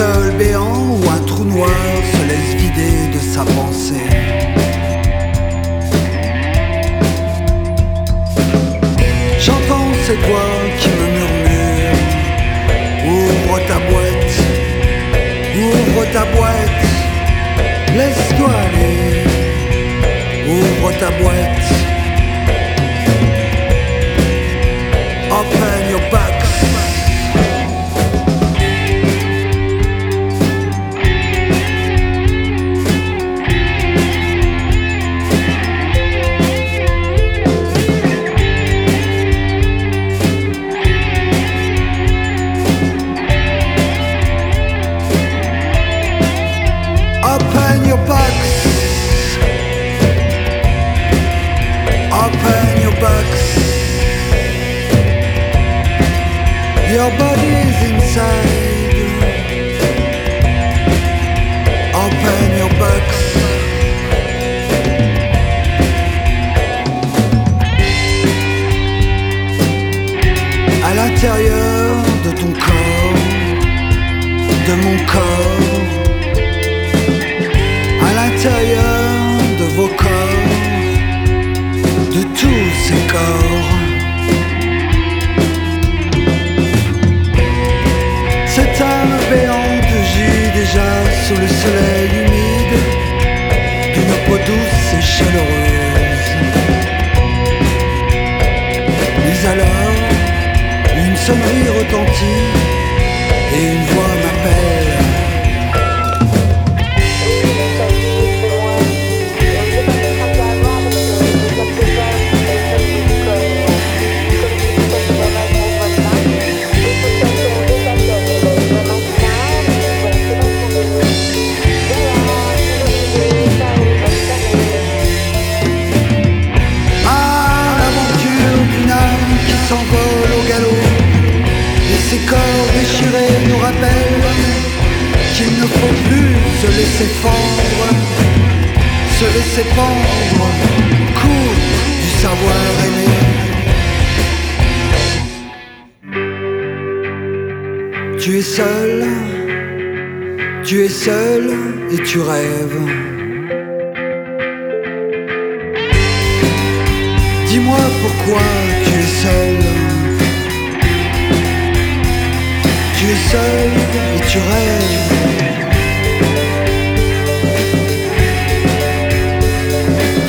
seul béant ou un trou noir se laisse vider de sa pensée. J'entends cette voix qui me murmure Ouvre ta boîte, ouvre ta boîte, laisse-toi aller, ouvre ta boîte. Is inside. Open your. À l'intérieur de ton corps, de mon corps le soleil humide d'une peau douce et chaleureuse. Mais alors, une sonnerie retentit et une voix laisser fendre Se laisser pendre Coup du savoir aimer Tu es seul Tu es seul et tu rêves Dis-moi pourquoi tu es seul. Tu es seul et tu rêves.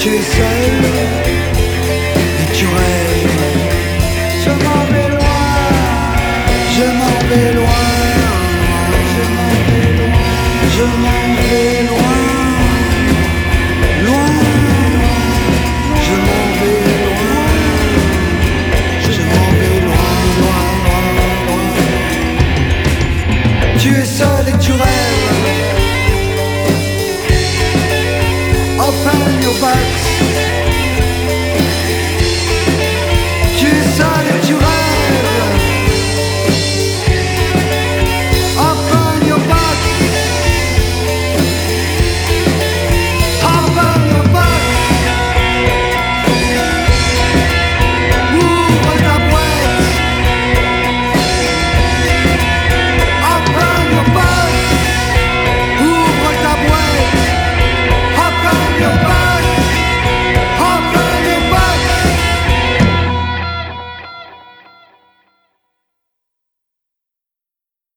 tu es seul et tu rêves. Je m'en vais loin, je m'en vais loin, je m'en vais loin, je m'en vais loin, loin, je m'en vais loin, je m'en vais loin, loin, loin, loin. Tu es seul et tu rêves. I'll find your.